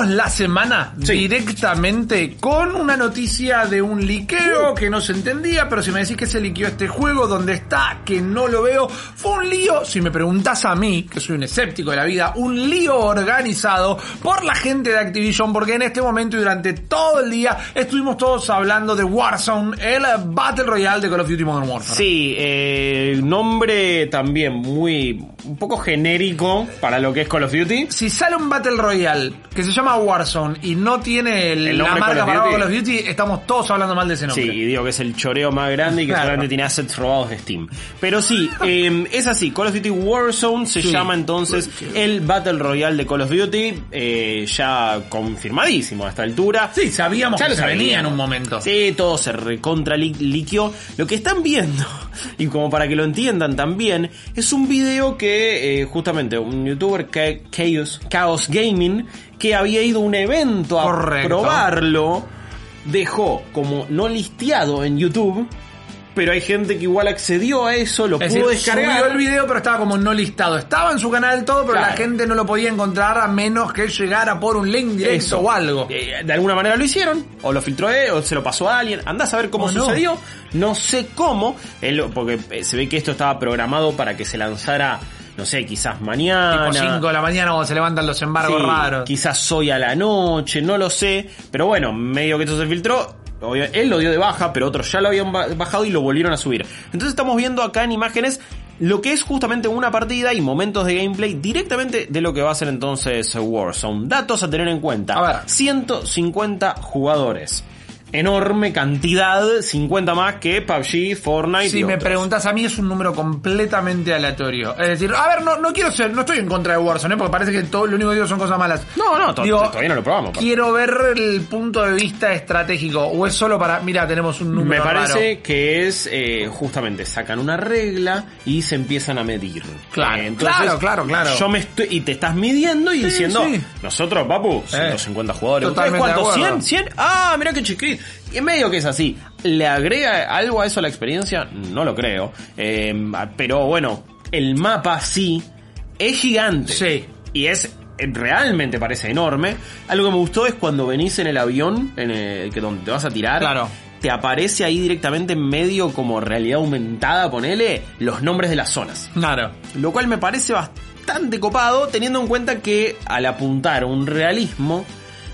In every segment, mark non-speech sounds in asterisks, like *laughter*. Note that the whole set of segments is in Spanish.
Arrancamos la semana directamente con una noticia de un liqueo que no se entendía, pero si me decís que se liqueó este juego, ¿dónde está? Que no lo veo. Fue un lío, si me preguntás a mí, que soy un escéptico de la vida, un lío organizado por la gente de Activision, porque en este momento y durante todo el día estuvimos todos hablando de Warzone, el Battle Royale de Call of Duty Modern Warfare. Sí, eh, nombre también muy un poco genérico para lo que es Call of Duty. Si sale un Battle Royale que se llama Warzone y no tiene el- El la marca para. Call of Duty, estamos todos hablando mal de ese nombre. Sí, y digo que es el choreo más grande y que Claro. solamente tiene assets robados de Steam. Pero sí, eh, es así, Call of Duty Warzone se Sí. llama entonces el Battle Royale de Call of Duty, eh, ya confirmadísimo a esta altura. Sí, sabíamos Ya que lo se venía en un momento. Sí, todo se recontra li- liquió. Lo que están viendo, y como para que lo entiendan también, es un video que eh, justamente un youtuber, Chaos, Chaos Gaming, que había ido a un evento a Correcto. probarlo, dejó como no listeado en YouTube, pero hay gente que igual accedió a eso, lo Es pudo decir, descargar. subió el video, pero estaba como no listado. Estaba en su canal todo, pero Claro. la gente no lo podía encontrar a menos que llegara por un link directo Eso. o algo. Eh, de alguna manera lo hicieron, o lo filtró él, o se lo pasó a alguien. Andá a saber cómo sucedió. No sé cómo, él- porque eh, se ve que esto estaba programado para que se lanzara, no sé, quizás mañana. Tipo 5 de la mañana cuando se levantan los embargos Sí, raros. Quizás hoy a la noche, no lo sé. Pero bueno, medio que esto se filtró. Él lo dio de baja, pero otros ya lo habían ba- bajado y lo volvieron a subir. Entonces estamos viendo acá en imágenes lo que es justamente una partida y momentos de gameplay directamente de lo que va a ser entonces Warzone. Datos a tener en cuenta. A ver. 150 jugadores. Enorme cantidad, 50 más que PUBG, Fortnite. Si y me otros. preguntas a mí es un número completamente aleatorio. Es decir, a ver, no, no quiero ser, no estoy en contra de Warzone, ¿eh? porque parece que todo lo único que digo son cosas malas. No, no, to- Digo, todavía no lo probamos. Quiero ver el punto de vista estratégico. O es solo para, mira, tenemos un número Me parece raro. que es eh, justamente sacan una regla y se empiezan a medir. Claro, Eh, claro, claro, claro. Yo me estoy y te estás midiendo y Sí, diciendo, sí. nosotros, papu, 150 jugadores. ¿Ustedes totalmente de cuántos? acuerdo. ¿100? ¿100? Ah, mira qué chiquito. Y en medio que es así. ¿Le agrega algo a eso a la experiencia? No lo creo. Eh, pero bueno, el mapa sí es gigante. Sí. Y es realmente parece enorme. Algo que me gustó es cuando venís en el avión, en el que donde te vas a tirar. Claro. Te aparece ahí directamente en medio como realidad aumentada, ponele, los nombres de las zonas. Claro. Lo cual me parece bastante copado, teniendo en cuenta que al apuntar un realismo,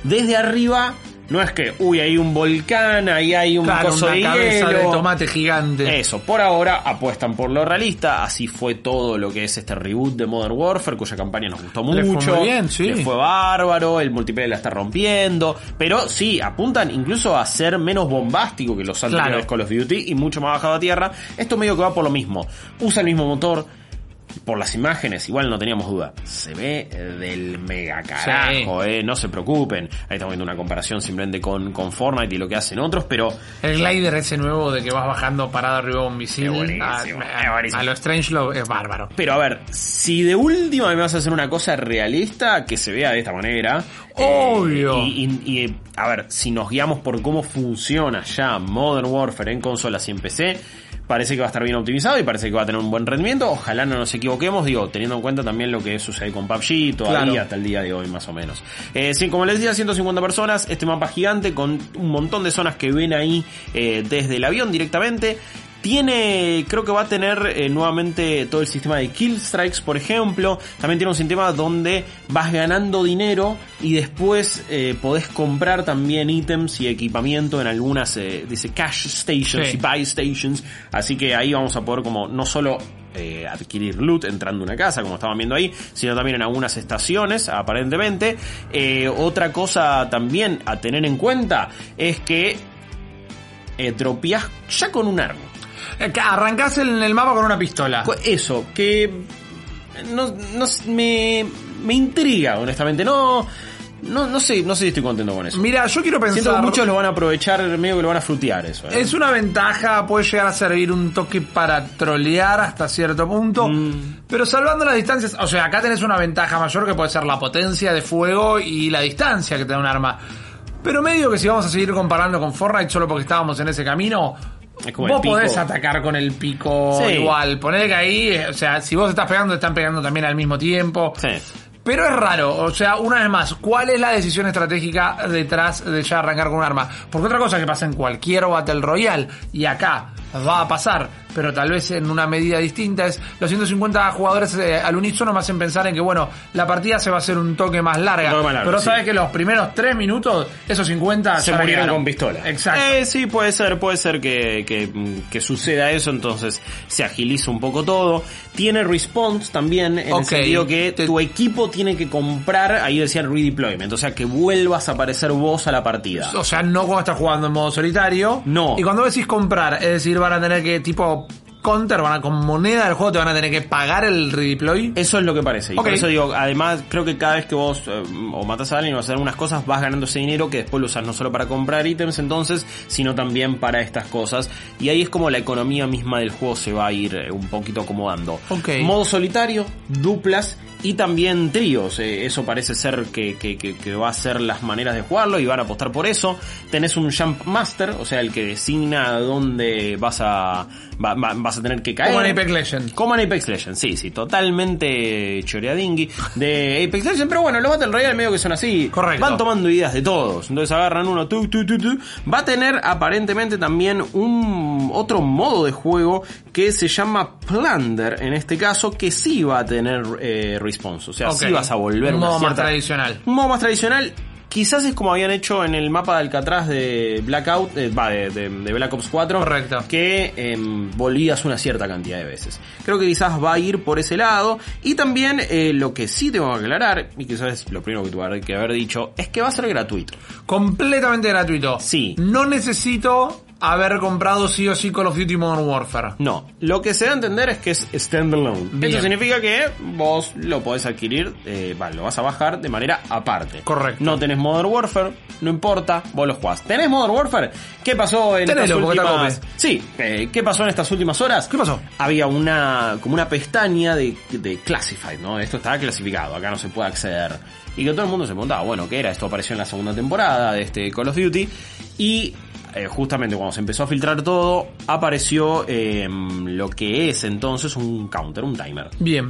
desde arriba, no es que, uy, hay un volcán, ahí hay un Claro, coso una de cabeza hielo. de tomate gigante. Eso, por ahora apuestan por lo realista, así fue todo lo que es este reboot de Modern Warfare, cuya campaña nos gustó Le fue mucho. muy bien, sí. Le fue bárbaro, el multiplayer la está rompiendo, pero sí, apuntan incluso a ser menos bombástico que los anteriores Claro. Call of Duty y mucho más bajado a tierra. Esto medio que va por lo mismo. Usa el mismo motor. Por las imágenes, igual no teníamos duda. Se ve del mega carajo, eh. No se preocupen. Ahí estamos viendo una comparación simplemente con, con Fortnite y lo que hacen otros, pero El glider ese nuevo de que vas bajando parado arriba de un misil. Es buenísimo, a, es a- buenísimo. a lo es bárbaro. Pero a ver, si de última me vas a hacer una cosa realista, que se vea de esta manera. Obvio. eh, y, y- y, a ver, si nos guiamos por cómo funciona ya Modern Warfare en consolas y en PC, parece que va a estar bien optimizado y parece que va a tener un buen rendimiento. Ojalá no nos equivoquemos, digo, teniendo en cuenta también lo que sucede con PUBG todavía Claro. hasta el día de hoy más o menos. Eh, sí, como les decía, 150 personas, este mapa gigante con un montón de zonas que ven ahí eh, desde el avión directamente. Tiene, creo que va a tener eh, nuevamente todo el sistema de kill strikes, por ejemplo. También tiene un sistema donde vas ganando dinero y después eh, podés comprar también ítems y equipamiento en algunas, eh, dice cash stations Sí. y buy stations. Así que ahí vamos a poder como no solo eh, adquirir loot entrando a una casa, como estaban viendo ahí, sino también en algunas estaciones, aparentemente. Eh, otra cosa también a tener en cuenta es que eh, dropeás ya con un arma. Eh, Arrancás en el mapa con una pistola. Eso, que no, no me, me intriga, honestamente. No, no, no sé, no sé si estoy contento con eso. Mira, yo quiero pensar. Siento que muchos lo van a aprovechar, medio que lo van a frutear eso. ¿eh? Es una ventaja, puede llegar a servir un toque para trolear hasta cierto punto, Mm. pero salvando las distancias, o sea, acá tenés una ventaja mayor que puede ser la potencia de fuego y la distancia que te da un arma. Pero medio que si vamos a seguir comparando con Fortnite solo porque estábamos en ese camino, Es como el vos pico. podés atacar con el pico Sí. igual. Ponele que ahí, o sea, si vos estás pegando, están pegando también al mismo tiempo. Sí. Pero es raro, o sea, una vez más, ¿cuál es la decisión estratégica detrás de ya arrancar con un arma? Porque otra cosa que pasa en cualquier Battle Royale, y acá va a pasar, pero tal vez en una medida distinta, es los 150 jugadores eh, al unísono me hacen pensar en que, bueno, la partida se va a hacer un toque más larga. Un toque más largo, pero sí. sabes que los primeros 3 minutos, esos 50 se murieron quedaron. con pistola. Exacto. Eh, sí, puede ser, puede ser que, que, que suceda eso, entonces se agiliza un poco todo. Tiene response también, en el sentido que Te- tu equipo tiene que comprar, ahí decían redeployment, o sea que vuelvas a aparecer vos a la partida. O sea, no cuando estás jugando en modo solitario. No. Y cuando decís comprar, es decir, van a tener que, tipo, counter, van a, con moneda del juego te van a tener que pagar el redeploy. Eso es lo que parece. Y por eso digo, además, creo que cada vez que vos eh, o matas a alguien o haces algunas cosas, vas ganando ese dinero que después lo usas no solo para comprar ítems entonces, sino también para estas cosas. Y ahí es como la economía misma del juego se va a ir eh, un poquito acomodando. Ok. Modo solitario, duplas y también tríos. Eh, eso parece ser que, que, que, que va a ser las maneras de jugarlo y van a apostar por eso. Tenés un Jump Master, o sea, el que designa dónde vas a, va- va- vas a tener que caer. Como en Apex Legends. Como en Apex Legends, sí, sí, totalmente choreadingui de *laughs* Apex Legends, pero bueno, los Battle Royale medio que son así, Correcto. van tomando ideas de todos, entonces agarran uno, tu, tu, tu, tu. va a tener aparentemente también un otro modo de juego que se llama Plunder, en este caso, que sí va a tener eh, response, o sea, sí vas a volver Un modo más tradicional. un modo más tradicional. Quizás es como habían hecho en el mapa de Alcatraz de Blackout, eh, va, de, de- de Black Ops 4. Correcto. Que em, volvías una cierta cantidad de veces. Creo que quizás va a ir por ese lado. Y también eh, lo que sí tengo que aclarar, y quizás es lo primero que tuve que haber dicho, es que va a ser gratuito. Completamente gratuito. Sí. No necesito haber comprado sí o sí Call of Duty Modern Warfare. No, lo que se da a entender es que es standalone. Bien. Eso significa que vos lo podés adquirir, eh, va, lo vas a bajar de manera aparte. Correcto. No tenés Modern Warfare, no importa, vos lo jugás. ¿Tenés Modern Warfare? ¿Qué pasó en Tenelo, estas últimas... Sí, eh, ¿qué pasó en estas últimas horas? ¿Qué pasó? Había una, como una pestaña de, de Classified, ¿no? Esto estaba clasificado, acá no se puede acceder. Y que todo el mundo se preguntaba, bueno, ¿qué era? Esto apareció en la segunda temporada de este Call of Duty. Y eh, justamente cuando se empezó a filtrar todo, apareció eh, lo que es entonces un counter, un timer. Bien.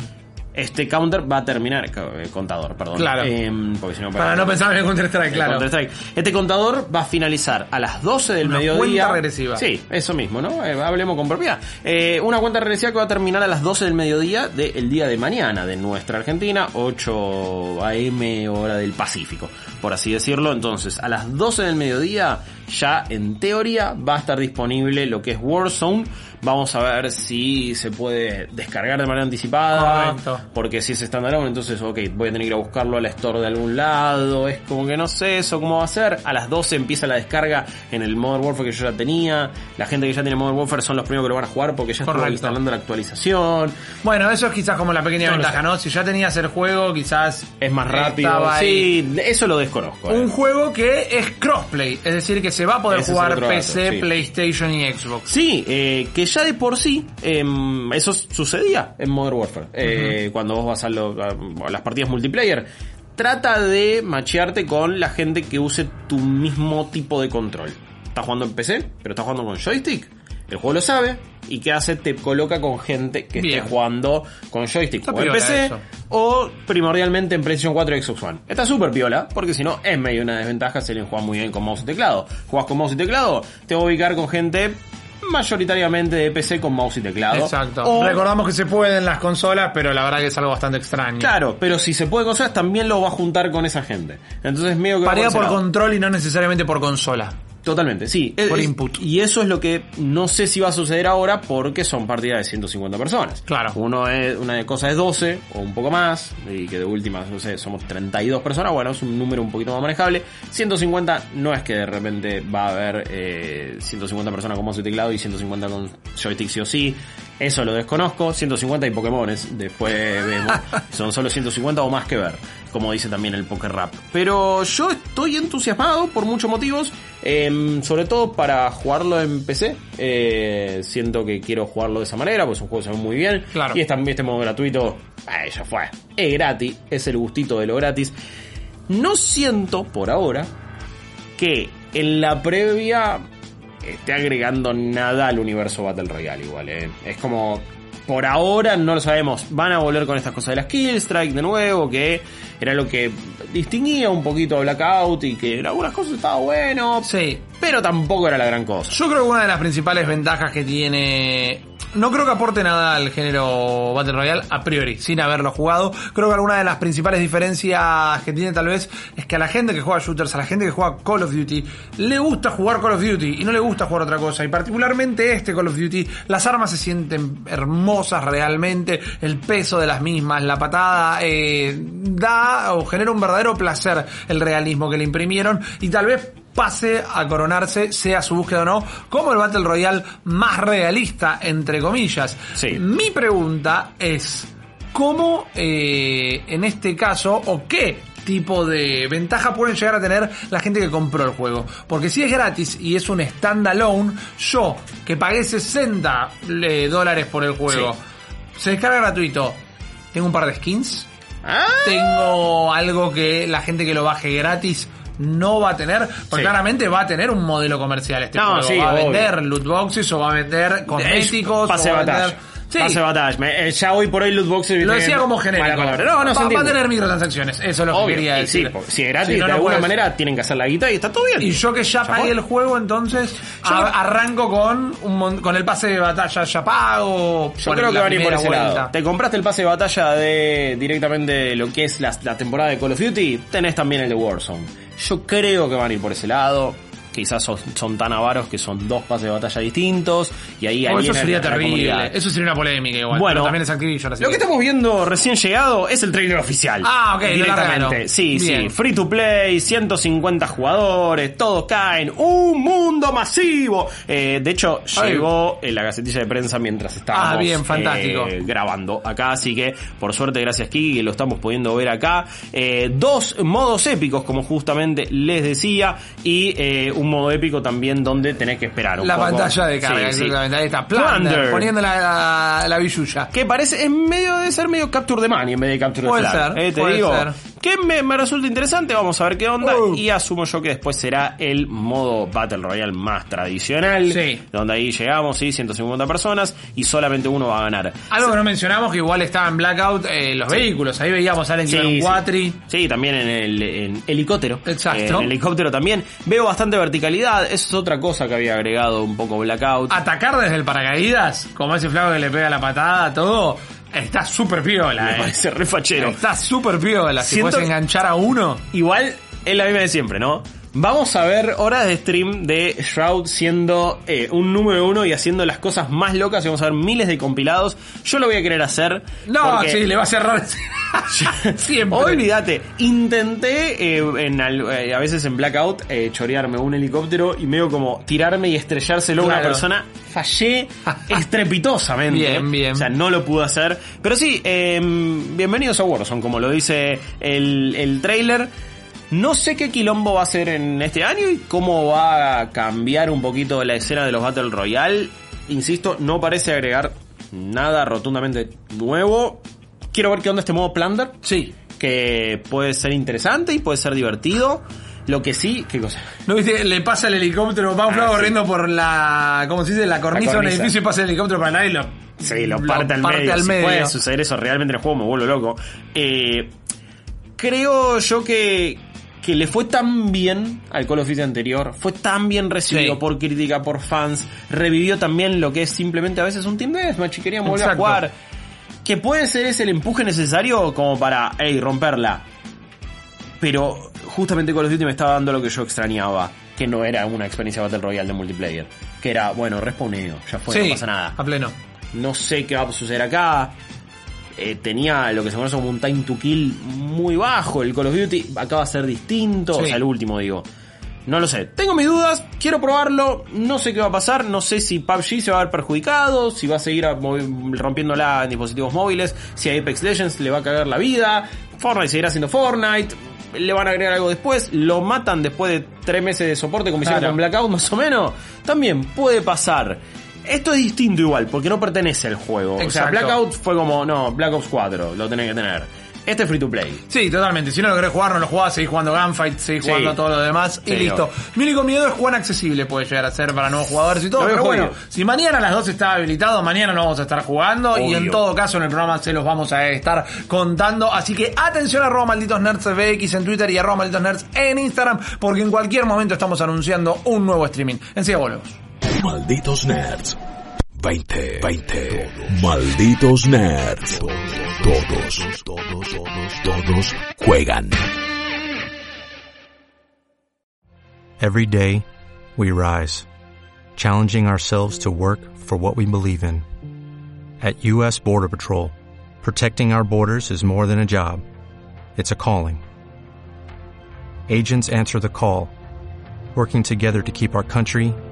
Este counter va a terminar, eh, contador, perdón. Claro. Eh, porque si no, Para no pensar en el Counter-Strike, claro. Counter-Strike. Este contador va a finalizar a las 12 del Una mediodía. cuenta regresiva. Sí, eso mismo, ¿no? Eh, hablemos con propiedad. Eh, una cuenta regresiva que va a terminar a las 12 del mediodía del día de mañana de nuestra Argentina, 8 AM hora del Pacífico, por así decirlo. Entonces, a las 12 del mediodía ya en teoría va a estar disponible lo que es Warzone. Vamos a ver si se puede descargar de manera anticipada. Correcto. Porque si es standalone, entonces, ok, voy a tener que ir a buscarlo a la store de algún lado. Es como que no sé eso cómo va a ser. A las 12 empieza la descarga en el Modern Warfare que yo ya tenía. La gente que ya tiene Modern Warfare son los primeros que lo van a jugar porque ya estuvo instalando la actualización. Bueno, eso es quizás como la pequeña No ventaja. ¿no? Si ya tenías el juego, quizás Es más rápido. ahí. Sí, eso lo desconozco. eh. Un juego que es crossplay, es decir, que se va a poder Ese jugar PC, sí. PlayStation y Xbox. Sí, eh, que ya de por sí em, eso sucedía en Modern Warfare. Eh, Cuando vos vas a, lo- a- a las partidas multiplayer. Trata de machearte con la gente que use tu mismo tipo de control. Estás jugando en PC, pero estás jugando con joystick. El juego lo sabe. ¿Y qué hace? Te coloca con gente que Bien. esté jugando con joystick Está o en PC eso. o primordialmente en PlayStation 4 y Xbox One. Está súper piola, porque si no es medio una desventaja si alguien juega muy bien con mouse y teclado. Juegas con mouse y teclado, te voy a ubicar con gente mayoritariamente de PC con mouse y teclado. Exacto. O- Recordamos que se puede en las consolas, pero la verdad que es algo bastante extraño. Claro, pero si se puede con consolas también lo va a juntar con esa gente. Entonces medio que ese por lado. control y no necesariamente por consola. Totalmente, sí. Por Es- input. Y eso es lo que no sé si va a suceder ahora porque son partidas de 150 personas. Claro. Uno es, una cosa es 12 o un poco más, y que de última, no sé, somos 32 personas, bueno, es un número un poquito más manejable. 150 no es que de repente va a haber eh, 150 personas con mouse y teclado y 150 con joystick sí o sí. Eso lo desconozco. 150 y Pokémones, después vemos. *laughs* Son solo 150 o más que ver, como dice también el Poker Rap. Pero yo estoy entusiasmado por muchos motivos, em, sobre todo para jugarlo en PC. Eh, siento que quiero jugarlo de esa manera, pues es un juego que se ve muy bien. Claro. Y este, este modo gratuito, eh, ya fue. Es gratis, es el gustito de lo gratis. No siento por ahora que en la previa esté agregando nada al universo Battle Royale igual, eh. Es como por ahora no lo sabemos. Van a volver con estas cosas de las Kill Strike de nuevo, que era lo que distinguía un poquito a Blackout y que en algunas cosas estaba bueno, Sí. pero tampoco era la gran cosa. Yo creo que una de las principales ventajas que tiene. No creo que aporte nada al género Battle Royale a priori, sin haberlo jugado. Creo que alguna de las principales diferencias que tiene tal vez es que a la gente que juega shooters, a la gente que juega Call of Duty, le gusta jugar Call of Duty y no le gusta jugar otra cosa. Y particularmente este Call of Duty, las armas se sienten hermosas realmente, el peso de las mismas, la patada, eh, da o genera un verdadero placer el realismo que le imprimieron y tal vez pase a coronarse, sea su búsqueda o no, como el Battle Royale más realista, entre comillas. Sí. Mi pregunta es, ¿cómo eh, en este caso o qué tipo de ventaja pueden llegar a tener la gente que compró el juego? Porque si es gratis y es un standalone, yo que pagué 60 eh, dólares por el juego, se descarga gratuito, tengo un par de skins, Ah, tengo algo que la gente que lo baje gratis no va a tener, porque Sí. claramente va a tener un modelo comercial este No, juego. sí, va a obvio. vender loot boxes o va a vender cosméticos. pase o va a vender- Sí, Pase de batalla. Me- eh, ya hoy por hoy loot boxes lo decía que- como genérico. No, no se va, va a entiende. tener microtransacciones, eso es lo que Obvio, quería y decir. sí, porque si es gratis, no, de no alguna puedes- manera tienen que hacer la guita y está todo bien. Y yo que ya pagué el juego, entonces Yo a- creo- arranco con un mon- con el pase de batalla ya pago. Yo creo que la van a ir por primera ese vuelta. lado. Te compraste el pase de batalla de directamente lo que es la, la temporada de Call of Duty, tenés también el de Warzone. Yo creo que van a ir por ese lado. Quizás son, son tan avaros que son dos pases de batalla distintos y ahí Oh, eso sería terrible. Eso sería una polémica igual. Bueno, también es Activision. Lo que estamos viendo recién llegado es el trailer oficial. Ah, ok, Directamente. Sí, sí. Free to play, 150 jugadores, todos caen. Un mundo masivo. Eh, de hecho, Ay. llegó en la gacetilla de prensa mientras estábamos Ah, bien, fantástico. eh, grabando acá. Así que, por suerte, gracias Kiki, que lo estamos pudiendo ver acá. Eh, dos modos épicos, como justamente les decía. Y eh, un modo épico también donde tenés que esperar un La poco. pantalla de carga, Sí, sí. Ahí está. Plunder, Plunder. poniendo la, la, la billulla. Que parece, en medio de ser medio Capture the Money en vez de Capture the Puede Flag. ser, Eh, te puede digo, ser. Que me, me resulta interesante, vamos a ver qué onda. Uh. Y asumo yo que después será el modo Battle Royale más tradicional. Sí. Donde ahí llegamos, sí, 150 personas y solamente uno va a ganar. Algo que no mencionamos que igual estaba en Blackout eh, los vehículos. Ahí veíamos a alguien que un sí. cuatri. Sí, también en el en helicóptero. Exacto. Eh, en el helicóptero también. Veo bastante verticalidad. Eso es otra cosa que había agregado un poco Blackout. Atacar desde el paracaídas, como ese flaco que le pega la patada, todo, está súper piola. Me eh. parece re fachero. Está súper piola. Si Siento puedes enganchar a uno. Igual es la misma de siempre, ¿no? Vamos a ver horas de stream de Shroud siendo eh, un número uno y haciendo las cosas más locas y vamos a ver miles de compilados. Yo lo voy a querer hacer. No, sí, le va a cerrar. *laughs* Siempre. Olvídate, intenté eh, en al- eh, a veces en Blackout chorearme un helicóptero y medio como tirarme y estrellárselo a una persona. Fallé *laughs* estrepitosamente. Bien, bien. O sea, no lo pude hacer. Pero sí, eh, bienvenidos a Warzone, como lo dice el, el trailer. No sé qué quilombo va a ser en este año y cómo va a cambiar un poquito la escena de los Battle Royale. Insisto, no parece agregar nada rotundamente nuevo. Quiero ver qué onda este modo Plunder, Sí. que puede ser interesante y puede ser divertido. Lo que sí, ¿qué cosa? ¿No viste? Le pasa el helicóptero, va un Ah, sí. corriendo por la, ¿cómo se dice? La cornisa, de un edificio y pasa el helicóptero para nadie y lo, Sí, lo parte al medio. al si medio. puede suceder eso realmente en el juego, me vuelvo loco. Eh, creo yo que, que le fue tan bien al Call of Duty anterior, fue tan bien recibido Sí. por crítica, por fans, revivió también lo que es simplemente a veces un Team Deathmatch y querían volver Exacto. a jugar. Que puede ser ese el empuje necesario como para, hey, romperla. Pero justamente Call of Duty me estaba dando lo que yo extrañaba. que no era una experiencia Battle Royale de multiplayer. Que era, bueno, respawneo, ya fue, no pasa nada. A pleno. No sé qué va a suceder acá. Eh, tenía lo que se conoce como un time to kill muy bajo. El Call of Duty acaba de ser distinto. O sea, el último, digo. No lo sé. Tengo mis dudas, quiero probarlo, no sé qué va a pasar, no sé si PUBG se va a ver perjudicado, si va a seguir rompiéndola en dispositivos móviles, si a Apex Legends le va a cagar la vida, Fortnite seguirá siendo Fortnite, le van a agregar algo después, lo matan después de tres meses de soporte como hicieron con Blackout más o menos, también puede pasar. Esto es distinto igual, porque no pertenece al juego. O sea, Blackout fue como, no, Black Ops 4, lo tenés que tener. Este es free to play. Sí, totalmente. Si no lo querés jugar, no lo jugás, seguís jugando Gunfight, seguís jugando todo lo demás y listo. Mi único miedo es cuán accesible puede llegar a ser para nuevos jugadores y todo. pero bueno, si mañana a las 2 está habilitado, mañana no vamos a estar jugando y en todo caso en el programa se los vamos a estar contando. Así que atención a arroba malditos nerds FX en Twitter y arroba malditos nerds en Instagram, porque en cualquier momento estamos anunciando un nuevo streaming. Enseguida volvemos. Malditos nerds. 20, 20. Malditos nerds. Todos, todos, todos, todos juegan. Every day, we rise, challenging ourselves to work for what we believe in. At U.S. Border Patrol, protecting our borders is more than a job. It's a calling. Agents answer the call, working together to keep our country